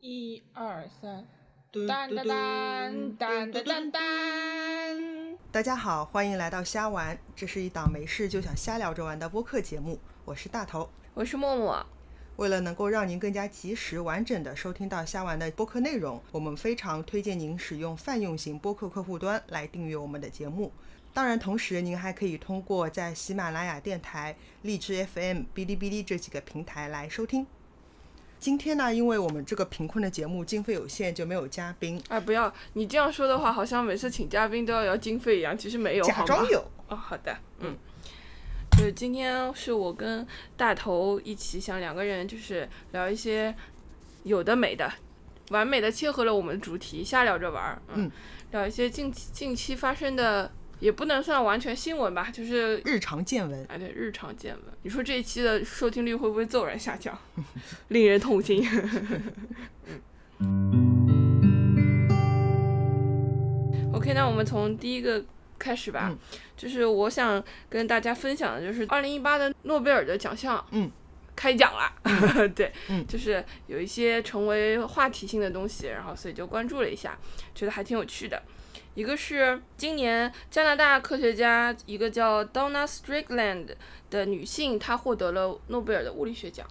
一二三，嘟当当嘟嘟当当当当当。大家好，欢迎来到瞎玩，这是一档没事就想瞎聊着玩的播客节目，我是大头。我是默默，为了能够让您更加及时、完整的收听到瞎玩的播客内容，我们非常推荐您使用泛用型播客客户端来订阅我们的节目。当然，同时您还可以通过在喜马拉雅电台、荔枝 FM、哔哩哔哩这几个平台来收听。今天呢，因为我们这个贫困的节目经费有限，就没有嘉宾，哎，不要你这样说的话，好像每次请嘉宾都要要经费一样，其实没有，假装有。哦，好的，嗯，就是今天是我跟大头一起想两个人就是聊一些有的没的，完美的切合了我们的主题，瞎聊着玩儿，嗯，聊一些近期近期发生的，也不能算完全新闻吧，就是日常见闻。哎对，日常见闻。你说这一期的收听率会不会骤然下降？令人痛心。OK，那我们从第一个开始吧。嗯就是我想跟大家分享的，就是二零一八的诺贝尔的奖项，嗯，开奖了。对，嗯就是有一些成为话题性的东西，然后所以就关注了一下，觉得还挺有趣的。一个是今年加拿大科学家，一个叫 Donna Strickland 的女性，她获得了诺贝尔的物理学奖，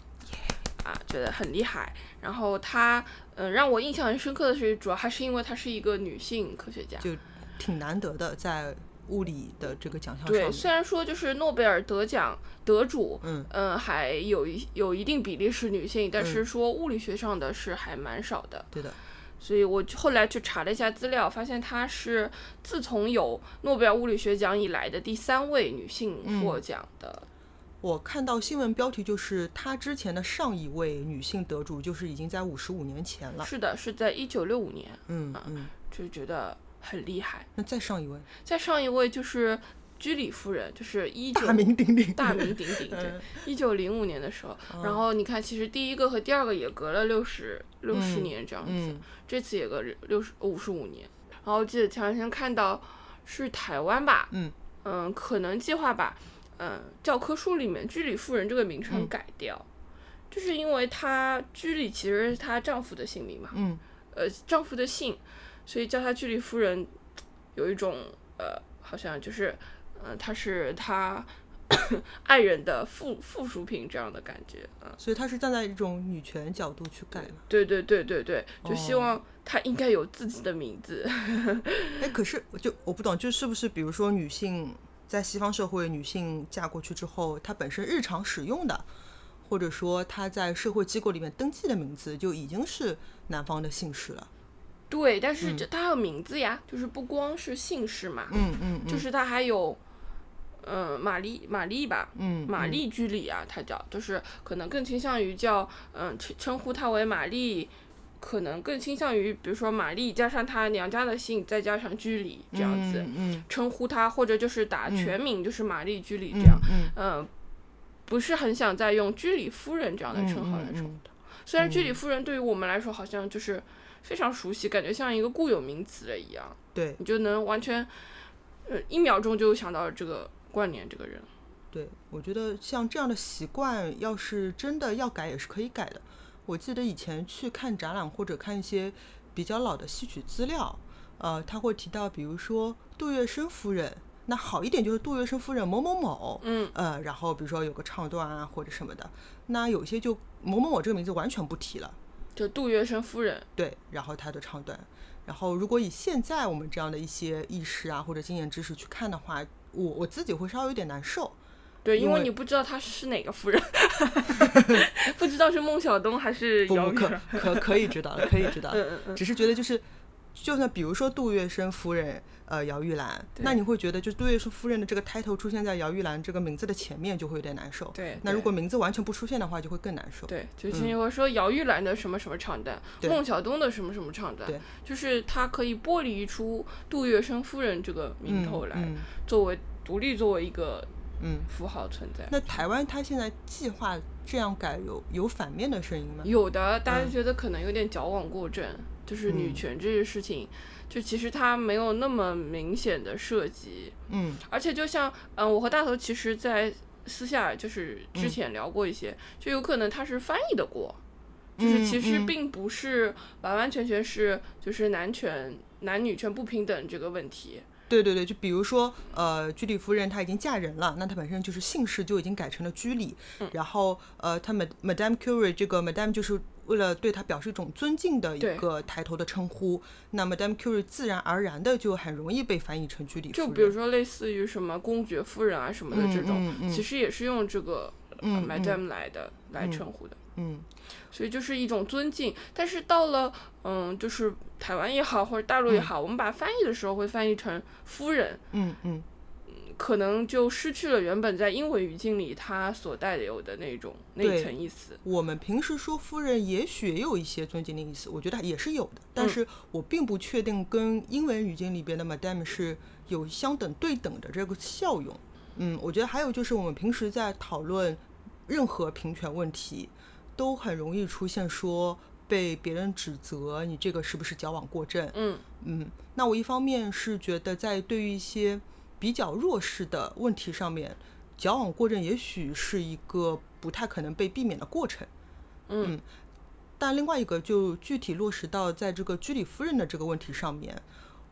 啊，觉得很厉害。然后她，嗯，让我印象很深刻的是，主要还是因为她是一个女性科学家。就挺难得的，在物理的这个奖项上对，虽然说就是诺贝尔得奖得主，嗯嗯，还有一有一定比例是女性，但是说物理学上的是还蛮少的。对的，所以我后来去查了一下资料，发现她是自从有诺贝尔物理学奖以来的第三位女性嗯获奖的。我看到新闻标题就是她之前的上一位女性得主，就是已经在五十五年前了。是的，是在一九六五年，嗯嗯，就觉得很厉害。那再上一位，再上一位就是居里夫人，就是一九大名鼎鼎，大名鼎鼎，对，一九零五年的时候，然后你看，其实第一个和第二个也隔了六十六十嗯年这样子，嗯。这次也隔六十五十五年。然后记得前两天看到是台湾吧，嗯。嗯，可能计划把嗯教科书里面居里夫人这个名称嗯改掉，就是因为她居里其实是她丈夫的姓名嘛，嗯。呃丈夫的姓，所以叫她居里夫人，有一种呃好像就是呃她是他爱人的附附属品这样的感觉啊、所以他是站在一种女权角度去改嘛。对对对对对，就希哦望他应该有自己的名字。哎，可是我就我不懂，就是不是比如说女性在西方社会，女性嫁过去之后，她本身日常使用的，或者说她在社会机构里面登记的名字就已经是男方的姓氏了。对，但是这他还有名字呀，就是不光是姓氏嘛，嗯嗯嗯，就是他还有。嗯，玛丽，玛丽吧，嗯嗯玛丽居里啊，她叫，就是可能更倾向于叫，嗯，称称呼她为玛丽，可能更倾向于，比如说玛丽加上她娘家的姓，再加上居里这样子，嗯嗯称呼她，或者就是打嗯全名，就是玛丽居里嗯这样，嗯嗯，不是很想再用居里夫人这样的称号来称呼她。虽然居里夫人对于我们来说好像就是非常熟悉，感觉像一个固有名词了一样，对你就能完全，呃，一秒钟就想到这个关联这个人。对，我觉得像这样的习惯，要是真的要改，也是可以改的。我记得以前去看展览或者看一些比较老的戏曲资料，呃，他会提到，比如说杜月笙夫人，那好一点就是杜月笙夫人某某某，嗯，呃，然后比如说有个唱段啊或者什么的，那有些就某某某这个名字完全不提了，就杜月笙夫人。对，然后他的唱段。然后，如果以现在我们这样的一些意识啊或者经验知识去看的话，我我自己会稍微有点难受。对，因为你不知道他是哪个夫人，不知道是孟小冬还是姚玉儿。可可以知道了，可以知道 只是觉得就是，就算比如说杜月笙夫人，呃，姚玉兰，那你会觉得就杜月笙夫人的这个 title 出现在姚玉兰这个名字的前面，就会有点难受。对。那如果名字完全不出现的话，就会更难受。对，就经常会说姚玉兰的什么什么唱段，对孟小冬的什么什么唱段对，就是它可以剥离出杜月笙夫人这个名嗯头来，嗯作为独立作为一个嗯。符号存在。那台湾它现在计划这样改，有有反面的声音吗？有的大家嗯觉得可能有点矫枉过正，就是女嗯。权这件事情，就其实它没有那么明显的涉及，嗯。而且就像嗯，我和大头其实，在私下就是之嗯前聊过一些，就有可能他是翻译的过，就是其实嗯。并不是完完全全是就是男权男女权不平等这个问题。对对对，就比如说，呃，居里夫人她已经嫁人了，那她本身就是姓氏就已经改成了居里，嗯然后呃，她 Mad Madame Curie 这个 Madame 就是为了对她表示一种尊敬的一个抬头的称呼，那 Madame Curie 自然而然的就很容易被翻译成居里夫人。就比如说类似于什么公爵夫人啊什么的这种，嗯嗯嗯其实也是用这个、呃嗯 madam 来的、来称呼的。嗯所以就是一种尊敬。但是到了嗯，就是台湾也好，或者大陆也好，我们把翻译的时候会翻译成夫人，嗯嗯，可能就失去了原本在英文语境里它所带有的那种那一层意思。我们平时说夫人，也许也有一些尊敬的意思，我觉得也是有的，嗯但是我并不确定跟英文语境里边的 Madame 是有相等对等的这个效用。嗯，我觉得还有就是我们平时在讨论任何平权问题，都很容易出现说被别人指责你这个是不是矫枉过正。嗯嗯，那我一方面是觉得在对于一些比较弱势的问题上面，矫枉过正也许是一个不太可能被避免的过程。嗯但另外一个就具体落实到在这个居里夫人的这个问题上面，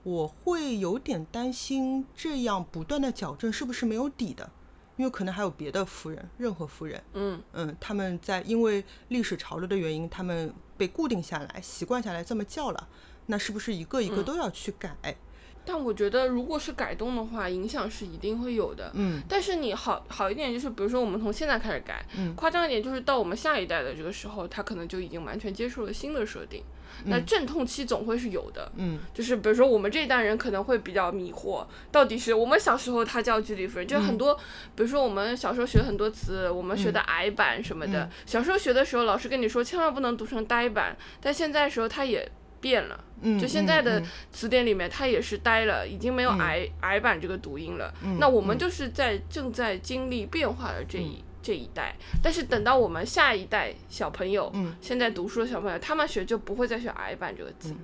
我会有点担心这样不断的矫正是不是没有底的，因为可能还有别的夫人，任何夫人，嗯嗯，他们在因为历史潮流的原因，他们被固定下来，习惯下来这么叫了，那是不是一个一个都要去改？但我觉得，如果是改动的话，影响是一定会有的。嗯。但是你好好一点，就是比如说我们从现在开始改，嗯。夸张一点，就是到我们下一代的这个时候，他可能就已经完全接受了新的设定。那阵痛期总会是有的，嗯。就是比如说我们这一代人可能会比较迷惑，到底是我们小时候他叫居里夫人，就很多，比如说我们小时候学很多词，我们学的矮板什么的，小时候学的时候老师跟你说千万不能读成呆板，但现在的时候他也变了。嗯，就现在的词典里面，它也是呆了，已经没有矮、矮版这个读音了。那我们就是在正在经历变化的这一、这一代，但是等到我们下一代小朋友，嗯现在读书的小朋友，他们学就不会再学矮版这个字。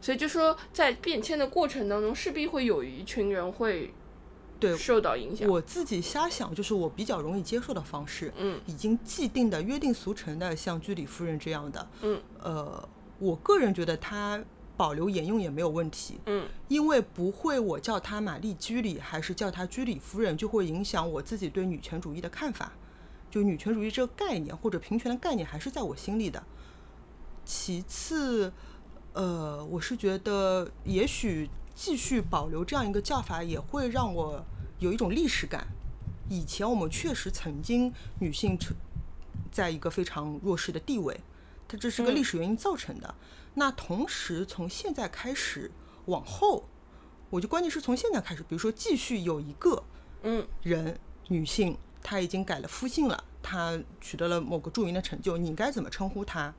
所以就说，在变迁的过程当中，势必会有一群人会对受到影响。我自己瞎想，就是我比较容易接受的方式，嗯已经既定的、约定俗成的，像居里夫人这样的，嗯呃，我个人觉得它保留沿用也没有问题，嗯因为不会我叫她玛丽居里还是叫她居里夫人，就会影响我自己对女权主义的看法。就女权主义这个概念或者平权的概念还是在我心里的。其次，呃，我是觉得也许继续保留这样一个叫法，也会让我有一种历史感。以前我们确实曾经女性处在一个非常弱势的地位，它这是个历史原因造成的。那同时从现在开始往后，我就关键是从现在开始，比如说继续有一个嗯人女性，她已经改了夫姓了，她取得了某个著名的成就，你该怎么称呼她？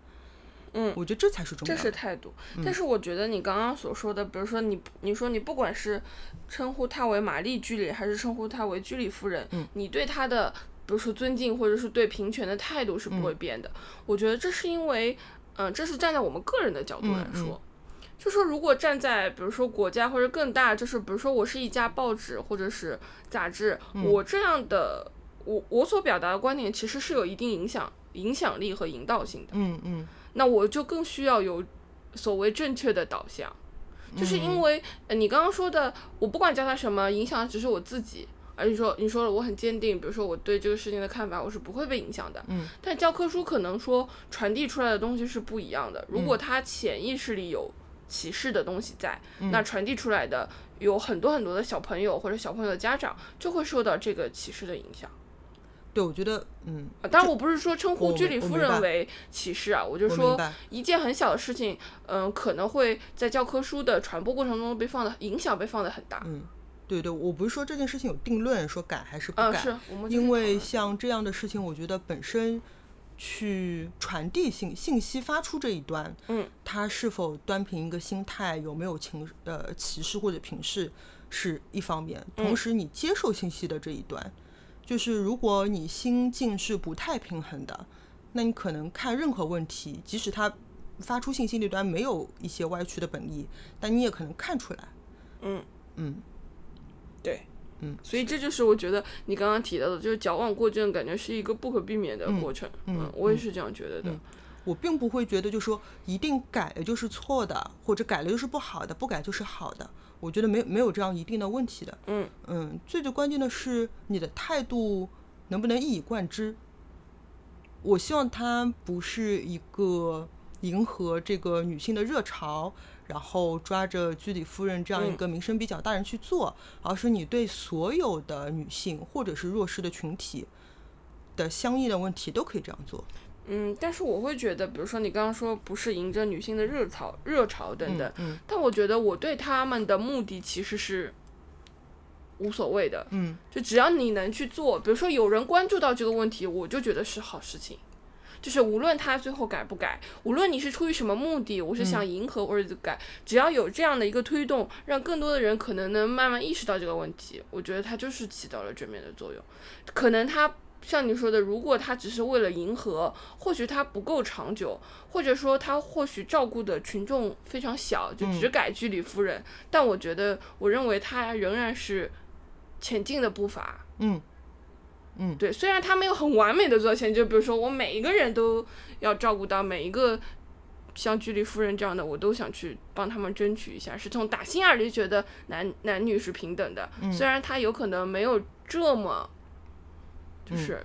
嗯，我觉得这才是重这要的。是态度。但是我觉得你刚刚所说的，比如说你你说你不管是称呼她为玛丽居里，还是称呼她为居里夫人，你对她的比如说尊敬或者是对平权的态度是不会变的。我觉得这是因为，嗯、这是站在我们个人的角度来说。就说如果站在比如说国家或者更大，就是比如说我是一家报纸或者是杂志，我这样的我我所表达的观点其实是有一定影响影响力和引导性的。嗯嗯那我就更需要有所谓正确的导向，就是因为、呃、你刚刚说的，我不管叫他什么，影响的只是我自己。而你说你说了我很坚定，比如说我对这个事情的看法，我是不会被影响的。嗯。但教科书可能说传递出来的东西是不一样的。如果他潜意识里有歧视的东西在，那传递出来的有很多很多的小朋友或者小朋友的家长就会受到这个歧视的影响。对，我觉得，嗯，啊，当然我不是说称呼居里夫人为歧视啊，我就说一件很小的事情，嗯、可能会在教科书的传播过程中被放的影响被放的很大。嗯，对对，我不是说这件事情有定论，说改还是不嗯，改，是我们因为像这样的事情，我觉得本身去传递信信息发出这一端，嗯，他是否端平一个心态，有没有情呃歧视或者平视是一方面，同时你接受信息的这一端，就是如果你心境是不太平衡的，那你可能看任何问题，即使它发出信息那端没有一些歪曲的本意，但你也可能看出来，嗯。嗯。对，嗯，所以这就是我觉得你刚刚提到的，就是矫枉过正，感觉是一个不可避免的过程。嗯我也是这样觉得的。我并不会觉得就说一定改了就是错的，或者改了就是不好的，不改就是好的。我觉得没没有这样一定的问题的。嗯嗯，最最关键的是你的态度能不能一以贯之。我希望它不是一个迎合这个女性的热潮，然后抓着居里夫人这样一个名声比较大人去做，而是你对所有的女性或者是弱势的群体的相应的问题都可以这样做。嗯，但是我会觉得，比如说你刚刚说不是迎着女性的热潮、热潮等等，嗯但我觉得我对他们的目的其实是无所谓的，嗯就只要你能去做，比如说有人关注到这个问题，我就觉得是好事情。就是无论他最后改不改，无论你是出于什么目的，我是想迎合或者改，只要有这样的一个推动，让更多的人可能能慢慢意识到这个问题，我觉得它就是起到了正面的作用。可能它像你说的，如果他只是为了迎合，或许它不够长久，或者说他或许照顾的群众非常小，就只改居里夫人。但我觉得，我认为他仍然是前进的步伐。嗯嗯，对，虽然他没有很完美的做到前，就比如说我每一个人都要照顾到每一个。像居里夫人这样的，我都想去帮他们争取一下，是从打心眼里觉得男男女是平等的。嗯虽然他有可能没有这么，嗯就是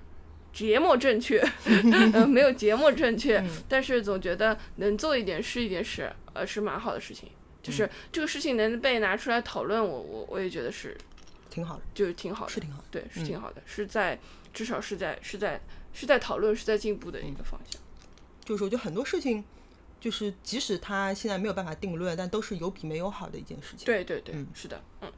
节目正确，呃，没有节目正确，嗯但是总觉得能做一点是一点是，呃，是蛮好的事情。嗯就是这个事情能被拿出来讨论，我我我也觉得是挺好的，就是挺好的，是挺好的。对，是嗯挺好的，是在至少是在是在是在讨论，是在进步的一个方向。就是说，就很多事情，就是即使它现在没有办法定论，但都是有比没有好的一件事情。对对对，嗯是的，嗯。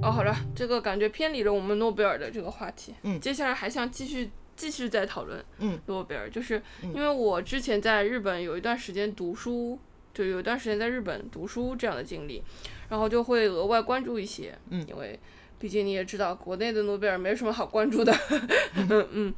哦，好了，这个感觉偏离了我们诺贝尔的这个话题。嗯接下来还想继续继续再讨论嗯诺贝尔，就是因为我之前在日本有一段时间读书，就有一段时间在日本读书这样的经历，然后就会额外关注一些，嗯。因为毕竟你也知道，国内的诺贝尔没什么好关注的，嗯。嗯，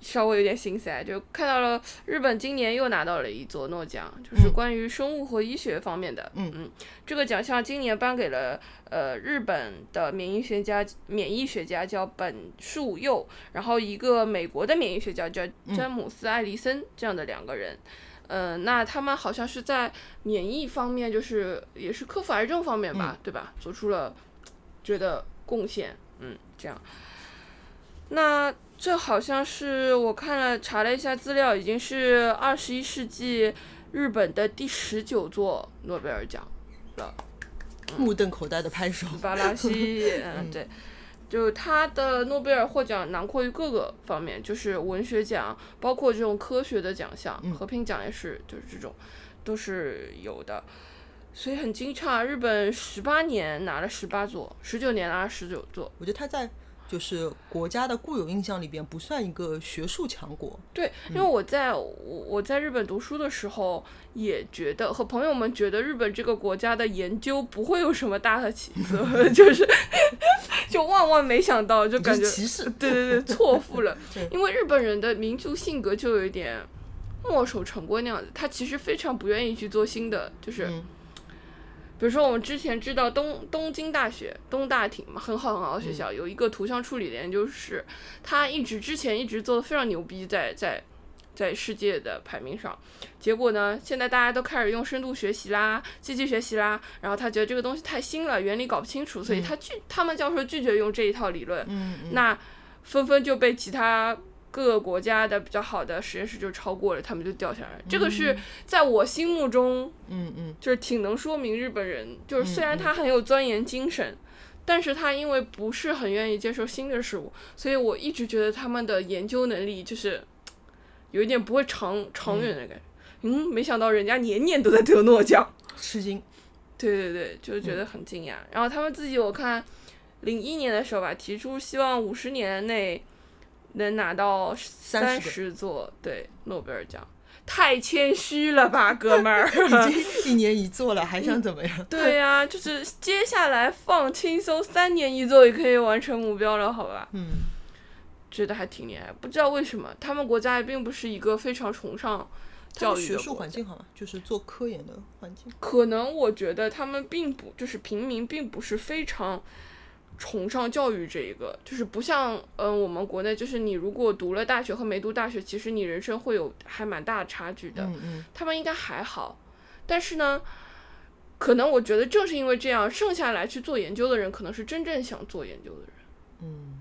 稍微有点心塞，就看到了日本今年又拿到了一座诺奖，就是嗯。关于生物和医学方面的，嗯。嗯，这个奖项今年颁给了呃日本的免疫学家，免疫学家叫本树佑，然后一个美国的免疫学家叫詹姆斯艾利森这样的两个人。呃，那他们好像是在免疫方面，就是也是克服癌症方面吧，对吧？做出了觉得贡献，嗯，这样。那这好像是我看了查了一下资料，已经是二十一世纪日本的第十九座诺贝尔奖了。目瞪口呆的拍手。巴拉西，嗯，对，就他的诺贝尔获奖囊括于各个方面，就是文学奖，包括这种科学的奖项，和平奖也是，就是这种都是有的。所以很惊诧，日本十八年拿了十八座，十九年拿了十九座。我觉得他在就是国家的固有印象里边不算一个学术强国。对，因为我在我我在日本读书的时候，也觉得和朋友们觉得日本这个国家的研究不会有什么大的起色，就是就万万没想到，就感觉歧视。对对对，错付了。因为日本人的民族性格就有一点墨守成规那样子，他其实非常不愿意去做新的，就是、嗯比如说我们之前知道东东京大学东大挺嘛，很好很好的学校，有一个图像处理的研究室，他一直之前一直做的非常牛逼，在在。在世界的排名上，结果呢？现在大家都开始用深度学习啦、机器学习啦，然后他觉得这个东西太新了，原理搞不清楚，所以他拒、他们教授拒绝用这一套理论。嗯嗯那纷纷就被其他各个国家的比较好的实验室就超过了，他们就掉下来。这个是在我心目中嗯嗯就是挺能说明日本人，就是虽然他很有钻研精神。但是他因为不是很愿意接受新的事物，所以我一直觉得他们的研究能力就是有一点不会长长远的感觉。嗯，没想到人家年年都在得诺奖。吃惊。对对对，就是觉得很惊讶。然后他们自己我看，零一年的时候吧，提出希望五十年内能拿到三十座对诺贝尔奖，太谦虚了吧，哥们儿。已经一年一座了，还想怎么样？对呀、就是接下来放轻松，三年一座也可以完成目标了，好吧？嗯觉得还挺厉害。不知道为什么，他们国家也并不是一个非常崇尚教育学术环境好吗？就是做科研的环境。可能我觉得他们并不就是平民，并不是非常崇尚教育这一个，就是不像嗯我们国内，就是你如果读了大学和没读大学，其实你人生会有还蛮大的差距的。嗯嗯他们应该还好，但是呢，可能我觉得正是因为这样，剩下来去做研究的人，可能是真正想做研究的人，嗯。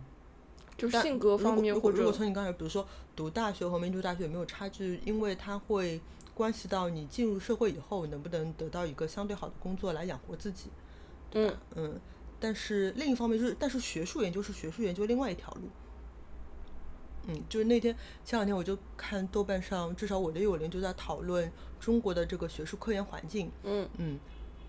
就是性格方面或如果如果如果从你刚才，比如说读大学和没读大学有没有差距，因为它会关系到你进入社会以后能不能得到一个相对好的工作来养活自己。嗯嗯，但是另一方面就是，但是学术研究是学术研究另外一条路。嗯，就是那天前两天我就看豆瓣上，至少我的友邻就在讨论中国的这个学术科研环境。嗯嗯，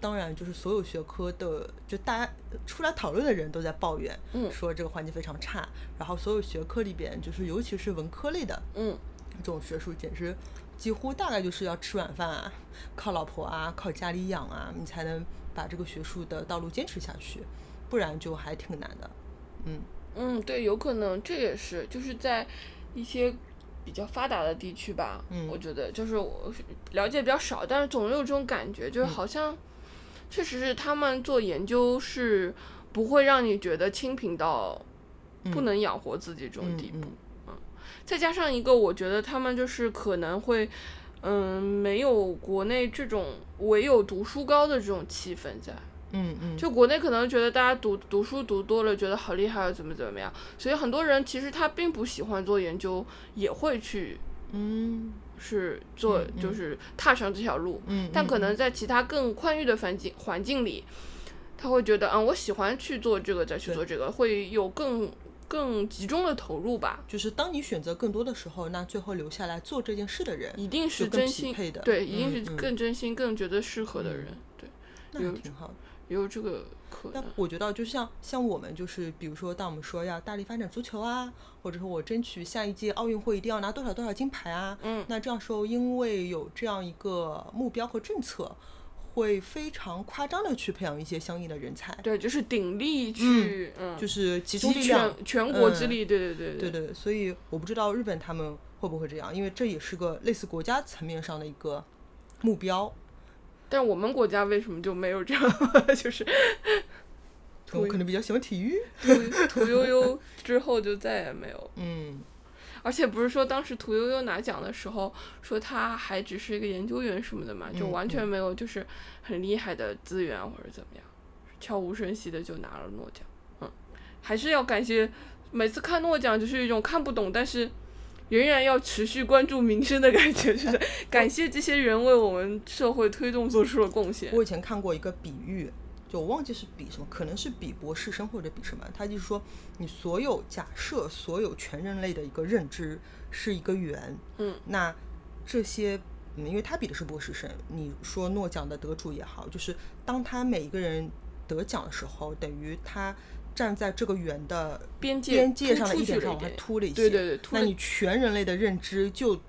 当然就是所有学科的，就大家出来讨论的人都在抱怨，嗯说这个环境非常差。然后所有学科里边，就是尤其是文科类的嗯这种学术，简直几乎大概就是要吃软饭啊，靠老婆啊，靠家里养啊，你才能把这个学术的道路坚持下去，不然就还挺难的。嗯。嗯，对，有可能这也是就是在一些比较发达的地区吧，嗯。我觉得就是我了解比较少，但是总有这种感觉，嗯就是好像确实是他们做研究是不会让你觉得清贫到不嗯能养活自己这种嗯地步。嗯再加上一个，我觉得他们就是可能会，嗯，没有国内这种唯有读书高的这种气氛在。嗯嗯，就国内可能觉得大家读读书读多了，觉得好厉害，怎么怎么样，所以很多人其实他并不喜欢做研究，也会去嗯是做就是踏上这条路。嗯，但可嗯能在其他更宽裕的环境环境里，他会觉得，嗯，我喜欢去做这个，再去做这个，会有更更集中的投入吧。就是当你选择更多的时候，那最后留下来做这件事的人，一定是真心配的对，一定是更真心、更觉得适合的人，对，那挺好的。也有这个可但能。我觉得，就像像我们，就是比如说，当我们说要大力发展足球啊，或者说我争取下一届奥运会一定要拿多少多少金牌啊，嗯那这样时候，因为有这样一个目标和政策，会非常夸张的去培养一些相应的人才，对，就是鼎力去，嗯，就是集中力量全，全国之嗯力，对对对对对，所以我不知道日本他们会不会这样，因为这也是个类似国家层面上的一个目标。但我们国家为什么就没有这样？就是我可能比较喜欢体育，屠屠呦呦之后就再也没有。嗯而且不是说当时屠呦呦拿奖的时候说她还只是一个研究员什么的嘛，就嗯完全没有就是很厉害的资源或者怎么样，悄无声息的就拿了诺奖。嗯，还是要感谢，每次看诺奖就是一种看不懂，但是仍然要持续关注民生的感觉，就是 感谢这些人为我们社会推动做出了贡献。我以前看过一个比喻，就我忘记是比什么，可能是比博士生或者比什么，他就是说，你所有假设所有全人类的一个认知是一个圆，嗯，那这些。嗯，因为他比的是博士生，你说诺奖的得主也好，就是当他每一个人得奖的时候，等于他站在这个圆的边界边界上的突一点上往下出去了一点凸了一些，对对对那你全人类的认知就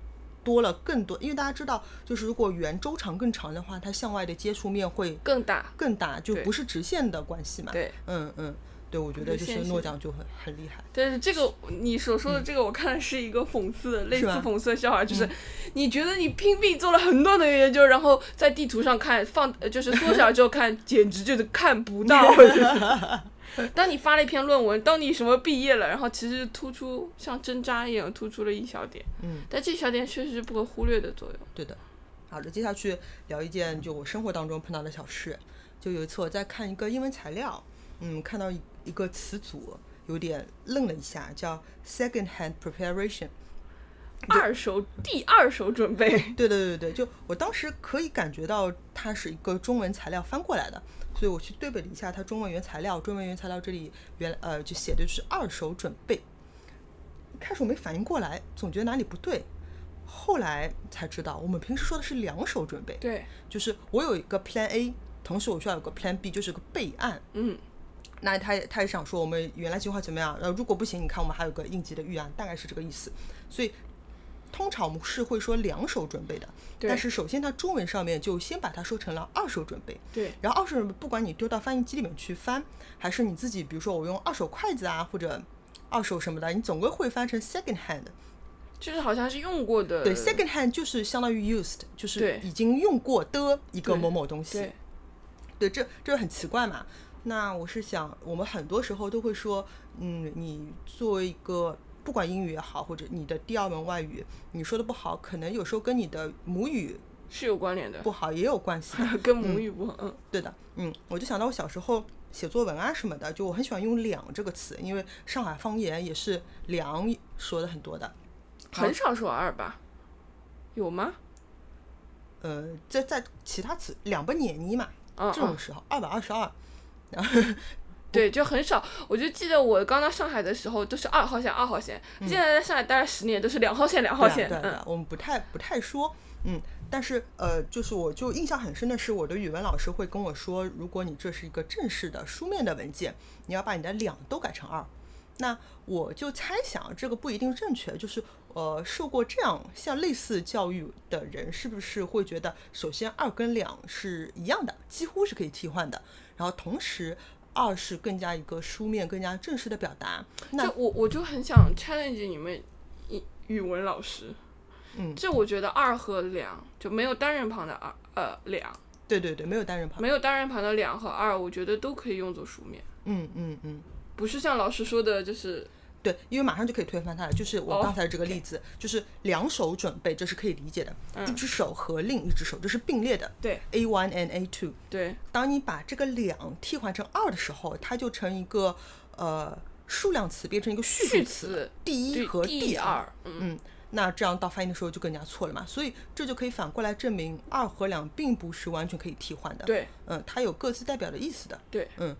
多了更多，因为大家知道，就是如果圆周长更长的话，它向外的接触面会更大。更大，就不是直线的关系嘛。对，嗯嗯，对，我觉得就是诺奖就很很厉害。但是这个你所说的这个，我看是一个讽刺的，类似讽刺的笑话，就是你觉得你拼命做了很多的研究，然后在地图上看放，呃就是缩小之后看，简直就是看不到。就是当你发了一篇论文，当你什么毕业了，然后其实突出像针扎一样突出了一小点，嗯，但这小点确实是不可忽略的作用。对的。好的，接下去聊一件就我生活当中碰到的小事。就有一次我在看一个英文材料，嗯，看到一一个词组，有点愣了一下，叫 second hand preparation。二手第二手准备，对对对对，就我当时可以感觉到它是一个中文材料翻过来的，所以我去对比了一下它中文原材料，中文原材料这里原呃就写的就是二手准备。开始我没反应过来，总觉得哪里不对，后来才知道我们平时说的是两手准备，对，就是我有一个 Plan A，同时我需要有个 Plan B，就是个备案。嗯，那他也他也想说我们原来计划怎么样，呃，如果不行，你看我们还有个应急的预案，大概是这个意思。所以通常我们是会说两手准备的，但是首先它中文上面就先把它说成了二手准备。对，然后二手准备不管你丢到翻译机里面去翻，还是你自己，比如说我用二手筷子啊或者二手什么的，你总归会翻成 second hand。就是好像是用过的，对，second hand 就是相当于 used，就是已经用过的一个某某东西。对，对，这这很奇怪嘛。那我是想，我们很多时候都会说，嗯，你作为一个不管英语也好，或者你的第二门外语，你说的不好，可能有时候跟你的母语是有关联的，不好也有关系。跟母语不好，嗯，对的，嗯，我就想到我小时候写作文啊什么的，就我很喜欢用“两”这个词，因为上海方言也是“两”说的很多的，很少说“二”吧？有吗？呃，在在其他词两不年你嘛，嗯。这种时候二百二十二，对，就很少。我就记得我刚到上海的时候都是二号线，二号线。现在在上海待了十年，都是两号线，两号线。嗯对啊对我们不太不太说，嗯，但是呃，就是我就印象很深的是，我的语文老师会跟我说，如果你这是一个正式的书面的文件，你要把你的两都改成二。那我就猜想这个不一定正确，就是呃，受过这样像类似教育的人，是不是会觉得，首先二跟两是一样的，几乎是可以替换的，然后同时二是更加一个书面、更加正式的表达。那我我就很想 challenge 你们语语文老师。嗯这我觉得二和两就没有单人旁的二，呃，两对对对，没有单人旁，没有单人旁的两和二，我觉得都可以用作书面，嗯嗯嗯。不是像老师说的，就是对，因为马上就可以推翻它了。就是我哦刚才这个例子，就是两手准备，这是可以理解的。一只手和另一只手，这是并列的。嗯对 A one and A two。对当你把这个两替换成二的时候，它就成一个呃数量词，变成一个序词词第一和第二。嗯，那这样到发音的时候就更加错了嘛。所以这就可以反过来证明二和两并不是完全可以替换的。，对嗯，它有各自代表的意思的。对，嗯，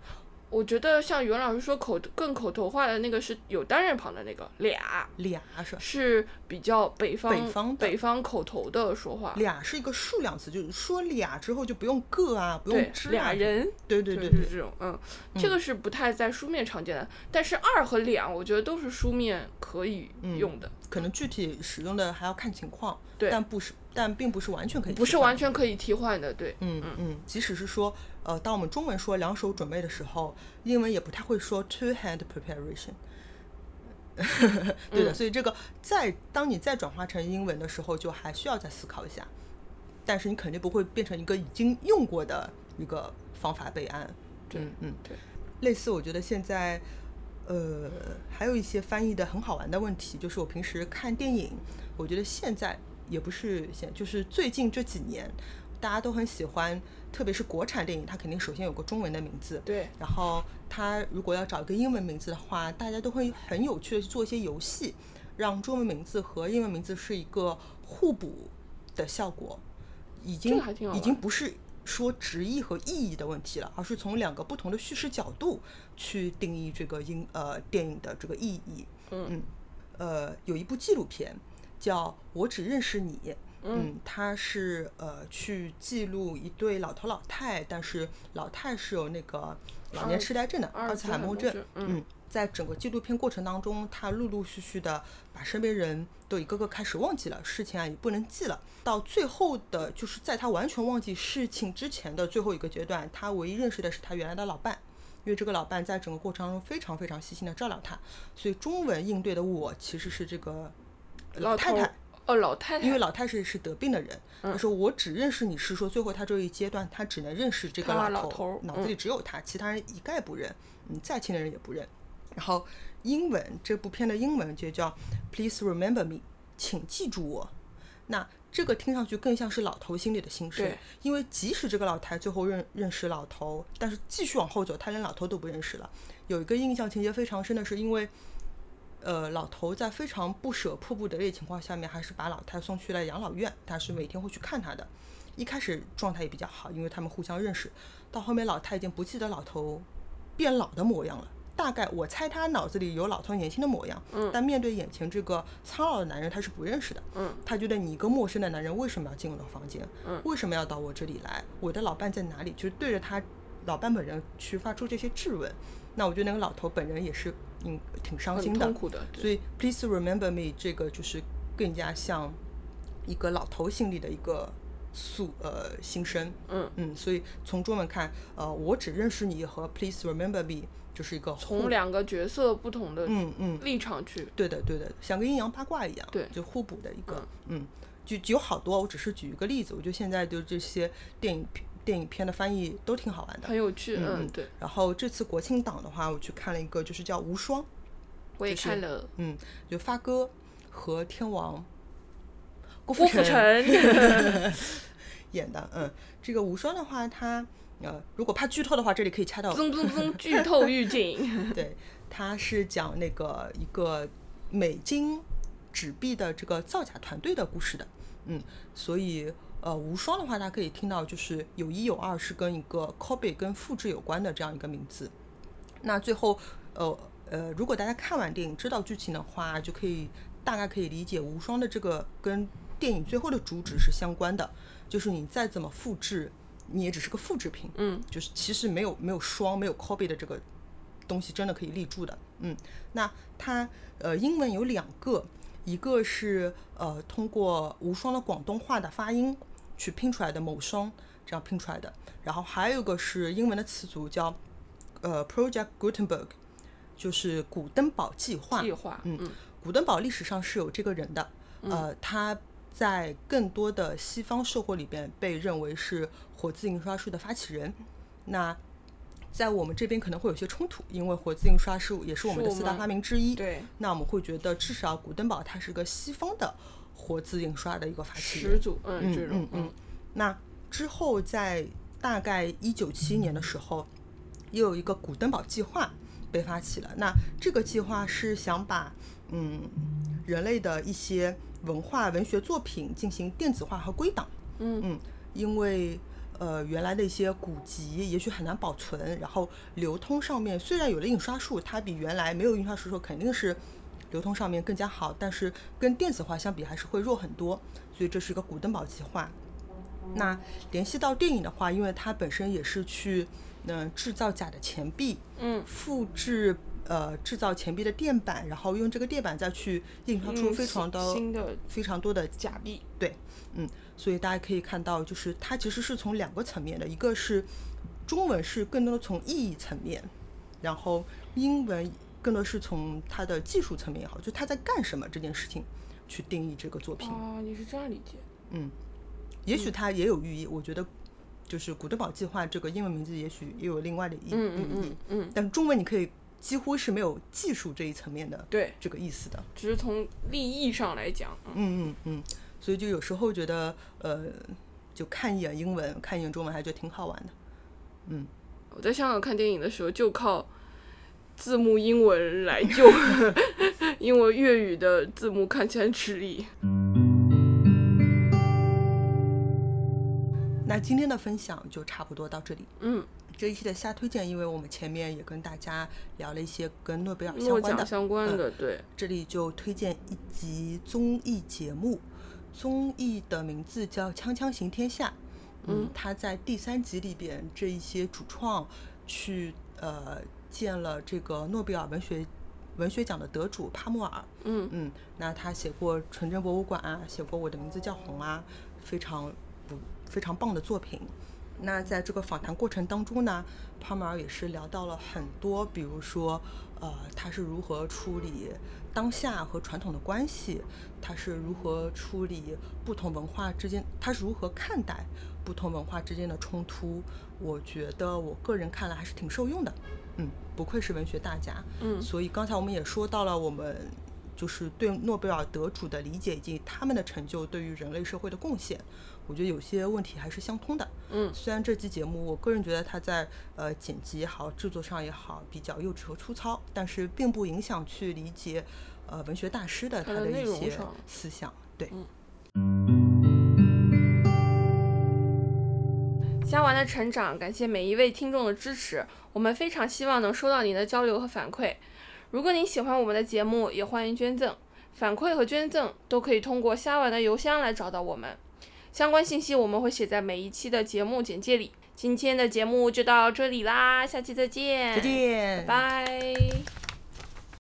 我觉得像语文老师说口更口头化的那个是有单人旁的那个俩，俩是？是比较北方北方北方口头的说话，俩是一个数量词，就是说俩之后就不用个啊，不用对之啊。俩人，对对对对，就是这种，嗯，这个是不太在书面常见的，但是二和两，我觉得都是书面可以用的，可能具体使用的还要看情况，对但不是，但并不是完全可以不是完全可以替换的，对，嗯嗯，即使是说，呃，当我们中文说两手准备的时候，英文也不太会说 two hand preparation。对的，所以这个在当你再转化成英文的时候，就还需要再思考一下。但是你肯定不会变成一个已经用过的一个方法备案。嗯嗯，对，类似，我觉得现在，呃，还有一些翻译的很好玩的问题，就是我平时看电影，我觉得现在也不是现，就是最近这几年，大家都很喜欢，特别是国产电影，它肯定首先有个中文的名字，对，然后它如果要找一个英文名字的话，大家都会很有趣的去做一些游戏，让中文名字和英文名字是一个互补的效果，已经已经不是说直译和意义的问题了，而是从两个不同的叙事角度去定义这个英呃电影的这个意义。嗯呃，有一部纪录片叫《我只认识你》。嗯，他是呃去记录一对老头老太，但是老太是有那个老年痴呆症的阿尔茨海默症症。嗯嗯，在整个纪录片过程当中，他陆陆续续的把身边人都一个个开始忘记了，事情啊也不能记了。到最后的，就是在他完全忘记事情之前的最后一个阶段，他唯一认识的是他原来的老伴。因为这个老伴在整个过程当中非常非常细心的照料他，所以中文应对的我其实是这个老太太，哦，老太太，因为老太太是得病的人，嗯他说我只认识你是说最后他这一阶段他只能认识这个他老老头脑子里只有他，其他人一概不认，嗯，再亲的人也不认。然后英文这部片的英文就叫 Please remember me，请记住我。那这个听上去更像是老头心里的心事对，因为即使这个老太最后认认识老头，但是继续往后走，他连老头都不认识了。有一个印象情节非常深的是，因为呃，老头在非常不舍、迫不得已的情况下面，还是把老太送去了养老院，他是每天会去看她的。一开始状态也比较好，因为他们互相认识。到后面，老太已经不记得老头变老的模样了。大概我猜他脑子里有老头年轻的模样，嗯但面对眼前这个苍老的男人，他是不认识的。嗯，他觉得你一个陌生的男人为什么要进我的房间？嗯为什么要到我这里来？我的老伴在哪里？就是对着他老伴本人去发出这些质问。那我觉得那个老头本人也是嗯挺伤心的，痛苦的，所以 Please remember me 这个就是更加像一个老头心里的一个诉呃心声。嗯。嗯，所以从中文看，呃，我只认识你和 Please remember me 就是一个从两个角色不同的嗯嗯。立场去，对的，对的，像个阴阳八卦一样，对就互补的一个，嗯，就就有好多，我只是举一个例子，我觉得现在就这些电影电影片的翻译都挺好玩的。很有趣，嗯嗯，对，然后这次国庆档的话，我去看了一个，就是叫《无双》，我也就是看了嗯，就发哥和天王郭郭富城城，演的。嗯，这个《无双》的话，它呃，如果怕剧透的话，这里可以掐到。噔噔噔，剧透预警，对，它是讲那个一个美金纸币的这个造假团队的故事的。嗯，所以呃，无双的话，大家可以听到就是有一有二是跟一个 copy 跟复制有关的这样一个名字。那最后呃呃，如果大家看完电影知道剧情的话，就可以大概可以理解无双的这个跟电影最后的主旨是相关的，就是你再怎么复制，你也只是个复制品。嗯，就是其实没有没有双没有 copy 的这个东西真的可以立住的。嗯，那它呃英文有两个，一个是呃通过无双的广东话的发音去拼出来的某双这样拼出来的，然后还有一个是英文的词组叫呃 Project Gutenberg，就是古登堡计划。计划，嗯嗯古登堡历史上是有这个人的，呃，他在更多的西方社会里边被认为是活字印刷术的发起人。那在我们这边可能会有些冲突，因为活字印刷术也是我们的四大发明之一。对，那我们会觉得，至少古登堡他是个西方的活字印刷的一个发起始。祖，嗯，嗯这种嗯，嗯。那之后在大概一九七年的时候，又有一个古登堡计划被发起了。那这个计划是想把嗯人类的一些文化文学作品进行电子化和归档。嗯嗯，因为呃原来的一些古籍也许很难保存，然后流通上面虽然有了印刷术，它比原来没有印刷术的时候肯定是流通上面更加好，但是跟电子化相比还是会弱很多，所以这是一个古登堡计划。那联系到电影的话，因为它本身也是去嗯、呃制造假的钱币，嗯，复制呃制造钱币的垫板，然后用这个垫板再去印刷出嗯非常的新的非常多的假币，对，嗯，所以大家可以看到，就是它其实是从两个层面的，一个是中文是更多的从意义层面，然后英文更多是从它的技术层面也好，就他在干什么这件事情去定义这个作品。哦，你是这样理解，嗯，也许它也有寓意，我觉得就是古德堡计划这个英文名字也许也有另外的意嗯嗯寓意嗯，嗯，但中文你可以几乎是没有技术这一层面的对，这个意思的。只是从利益上来讲，嗯嗯嗯嗯，所以就有时候觉得，呃，就看一眼英文，看一眼中文，还觉得挺好玩的。嗯，我在香港看电影的时候就靠字幕英文来救，因为粤语的字幕看起来很吃力。那今天的分享就差不多到这里。嗯，这一期的瞎推荐，因为我们前面也跟大家聊了一些跟诺贝尔相关的，相关的，对，这里就推荐一集综艺节目，综艺的名字叫《锵锵行天下》。嗯，他在第三集里边，这一些主创去呃见了这个诺贝尔文学文学奖的得主帕默尔。嗯嗯，那他写过《纯真博物馆》啊，写过《我的名字叫红》啊，非常不非常棒的作品。那在这个访谈过程当中呢，帕默尔也是聊到了很多，比如说，呃，他是如何处理当下和传统的关系，他是如何处理不同文化之间，他是如何看待不同文化之间的冲突。我觉得我个人看来还是挺受用的，嗯，不愧是文学大家，嗯所以刚才我们也说到了我们。就是对诺贝尔得主的理解以及他们的成就对于人类社会的贡献，我觉得有些问题还是相通的。嗯虽然这期节目我个人觉得它在呃剪辑也好、制作上也好比较幼稚和粗糙，但是并不影响去理解呃文学大师的他的一些思想。对，虾丸的成长，感谢每一位听众的支持，我们非常希望能收到您的交流和反馈。如果您喜欢我们的节目，也欢迎捐赠，反馈和捐赠都可以通过虾丸的邮箱来找到我们。相关信息我们会写在每一期的节目简介里。今天的节目就到这里啦，下期再见，再见，拜拜。